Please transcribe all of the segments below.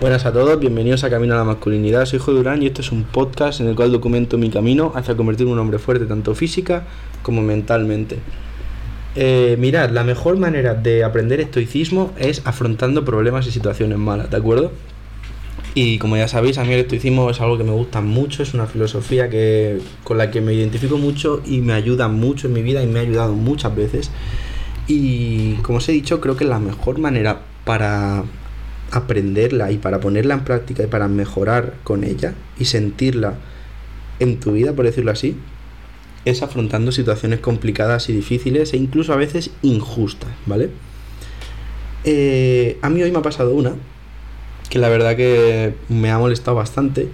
Buenas a todos, bienvenidos a Camino a la Masculinidad. Soy Joe Durán y este es un podcast en el cual documento mi camino hacia convertirme en un hombre fuerte, tanto física como mentalmente. Eh, mirad, la mejor manera de aprender estoicismo es afrontando problemas y situaciones malas, ¿de acuerdo? Y como ya sabéis, a mí el estoicismo es algo que me gusta mucho, es una filosofía que, con la que me identifico mucho y me ayuda mucho en mi vida y me ha ayudado muchas veces. Y como os he dicho, creo que la mejor manera para aprenderla y para ponerla en práctica y para mejorar con ella y sentirla en tu vida, por decirlo así, es afrontando situaciones complicadas y difíciles e incluso a veces injustas, ¿vale? Eh, a mí hoy me ha pasado una que la verdad que me ha molestado bastante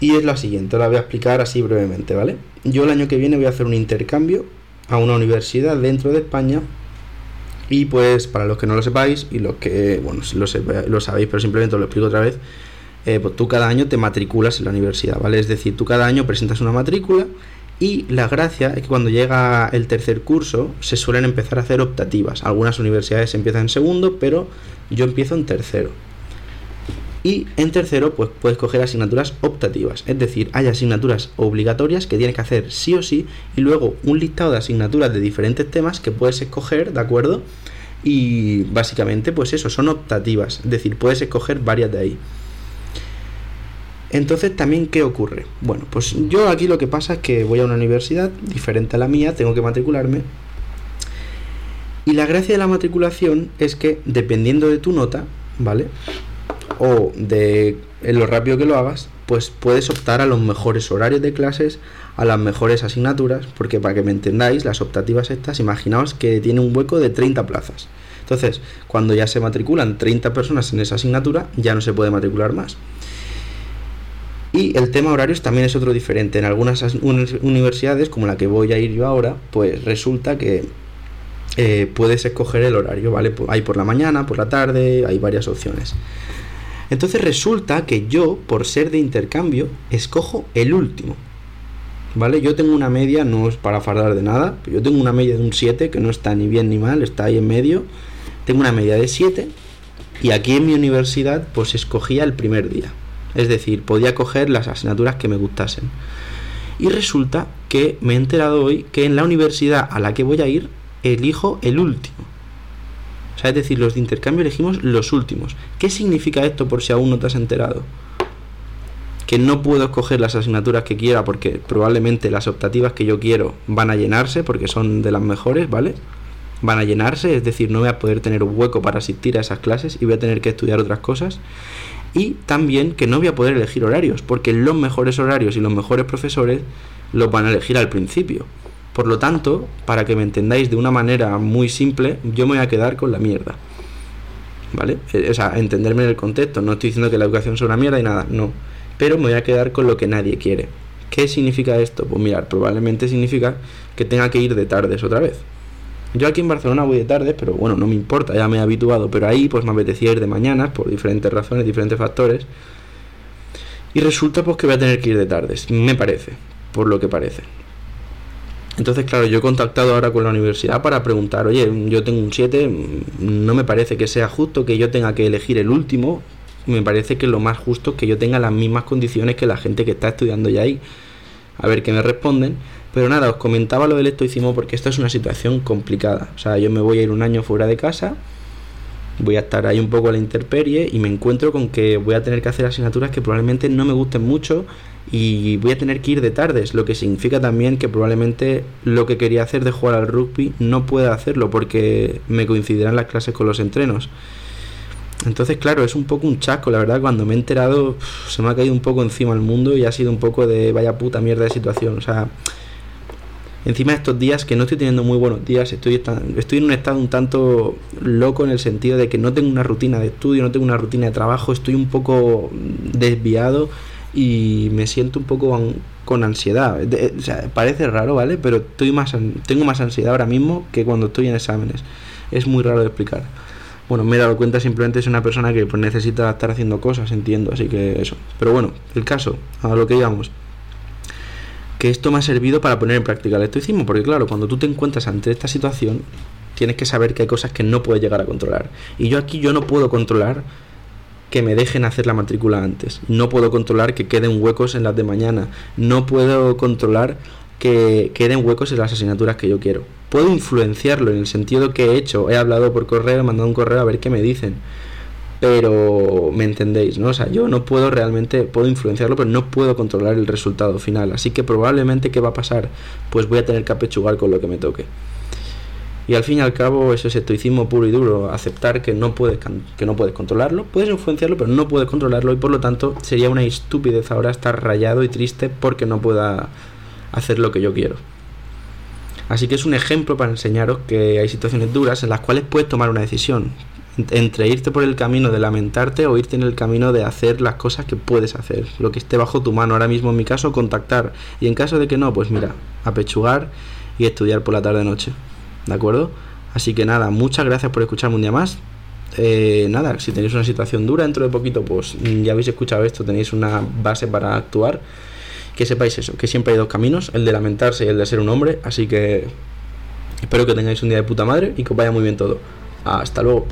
y es la siguiente, la voy a explicar así brevemente, ¿vale? Yo el año que viene voy a hacer un intercambio a una universidad dentro de España y pues para los que no lo sepáis y los que, bueno, lo, lo sabéis, pero simplemente os lo explico otra vez, eh, pues tú cada año te matriculas en la universidad, ¿vale? Es decir, tú cada año presentas una matrícula y la gracia es que cuando llega el tercer curso se suelen empezar a hacer optativas. Algunas universidades empiezan en segundo, pero yo empiezo en tercero. Y en tercero, pues puedes coger asignaturas optativas, es decir, hay asignaturas obligatorias que tienes que hacer sí o sí, y luego un listado de asignaturas de diferentes temas que puedes escoger, ¿de acuerdo? Y básicamente, pues eso, son optativas, es decir, puedes escoger varias de ahí. Entonces, también, ¿qué ocurre? Bueno, pues yo aquí lo que pasa es que voy a una universidad diferente a la mía, tengo que matricularme. Y la gracia de la matriculación es que, dependiendo de tu nota, ¿vale? O de lo rápido que lo hagas, pues puedes optar a los mejores horarios de clases, a las mejores asignaturas, porque para que me entendáis, las optativas estas, imaginaos que tiene un hueco de 30 plazas. Entonces, cuando ya se matriculan 30 personas en esa asignatura, ya no se puede matricular más. Y el tema horarios también es otro diferente. En algunas universidades, como la que voy a ir yo ahora, pues resulta que eh, puedes escoger el horario, ¿vale? Hay por la mañana, por la tarde, hay varias opciones. Entonces resulta que yo, por ser de intercambio, escojo el último. ¿Vale? Yo tengo una media, no es para fardar de nada, yo tengo una media de un 7, que no está ni bien ni mal, está ahí en medio. Tengo una media de 7 y aquí en mi universidad pues escogía el primer día. Es decir, podía coger las asignaturas que me gustasen. Y resulta que me he enterado hoy que en la universidad a la que voy a ir elijo el último es decir, los de intercambio elegimos los últimos. ¿Qué significa esto por si aún no te has enterado? Que no puedo escoger las asignaturas que quiera porque probablemente las optativas que yo quiero van a llenarse porque son de las mejores, ¿vale? Van a llenarse, es decir, no voy a poder tener un hueco para asistir a esas clases y voy a tener que estudiar otras cosas. Y también que no voy a poder elegir horarios, porque los mejores horarios y los mejores profesores los van a elegir al principio. Por lo tanto, para que me entendáis de una manera muy simple, yo me voy a quedar con la mierda. ¿Vale? Eh, o sea, entenderme en el contexto. No estoy diciendo que la educación sea una mierda y nada, no. Pero me voy a quedar con lo que nadie quiere. ¿Qué significa esto? Pues mirar, probablemente significa que tenga que ir de tardes otra vez. Yo aquí en Barcelona voy de tardes, pero bueno, no me importa, ya me he habituado. Pero ahí pues me apetecía ir de mañanas por diferentes razones, diferentes factores. Y resulta pues que voy a tener que ir de tardes, me parece, por lo que parece. Entonces, claro, yo he contactado ahora con la universidad para preguntar, oye, yo tengo un 7, no me parece que sea justo que yo tenga que elegir el último, me parece que lo más justo es que yo tenga las mismas condiciones que la gente que está estudiando ya ahí. A ver qué me responden. Pero nada, os comentaba lo del estoicismo porque esta es una situación complicada. O sea, yo me voy a ir un año fuera de casa, voy a estar ahí un poco a la intemperie y me encuentro con que voy a tener que hacer asignaturas que probablemente no me gusten mucho y voy a tener que ir de tardes, lo que significa también que probablemente lo que quería hacer de jugar al rugby no pueda hacerlo porque me coincidirán las clases con los entrenos. Entonces, claro, es un poco un chasco, la verdad, cuando me he enterado se me ha caído un poco encima el mundo y ha sido un poco de vaya puta mierda de situación, o sea, encima de estos días que no estoy teniendo muy buenos días, estoy, estoy en un estado un tanto loco en el sentido de que no tengo una rutina de estudio, no tengo una rutina de trabajo, estoy un poco desviado y me siento un poco con ansiedad. parece raro, ¿vale? Pero estoy más, tengo más ansiedad ahora mismo que cuando estoy en exámenes. Es muy raro de explicar. Bueno, me he dado cuenta, simplemente es una persona que pues, necesita estar haciendo cosas, entiendo, así que eso. Pero bueno, el caso, a lo que digamos. Que esto me ha servido para poner en práctica el estoicismo, porque claro, cuando tú te encuentras ante esta situación, tienes que saber que hay cosas que no puedes llegar a controlar. Y yo aquí yo no puedo controlar que me dejen hacer la matrícula antes. No puedo controlar que queden huecos en las de mañana. No puedo controlar que queden huecos en las asignaturas que yo quiero. Puedo influenciarlo en el sentido que he hecho. He hablado por correo, he mandado un correo a ver qué me dicen. Pero me entendéis, ¿no? O sea, yo no puedo realmente, puedo influenciarlo, pero no puedo controlar el resultado final. Así que probablemente, ¿qué va a pasar? Pues voy a tener que apechugar con lo que me toque. Y al fin y al cabo, eso es estoicismo puro y duro, aceptar que no puedes que no puedes controlarlo, puedes influenciarlo, pero no puedes controlarlo y por lo tanto sería una estupidez ahora estar rayado y triste porque no pueda hacer lo que yo quiero. Así que es un ejemplo para enseñaros que hay situaciones duras en las cuales puedes tomar una decisión entre irte por el camino de lamentarte o irte en el camino de hacer las cosas que puedes hacer, lo que esté bajo tu mano. Ahora mismo en mi caso contactar y en caso de que no, pues mira, apechugar y estudiar por la tarde noche. ¿de acuerdo? Así que nada, muchas gracias por escucharme un día más. Eh, nada, si tenéis una situación dura dentro de poquito, pues ya habéis escuchado esto, tenéis una base para actuar. Que sepáis eso, que siempre hay dos caminos, el de lamentarse y el de ser un hombre. Así que espero que tengáis un día de puta madre y que os vaya muy bien todo. Hasta luego.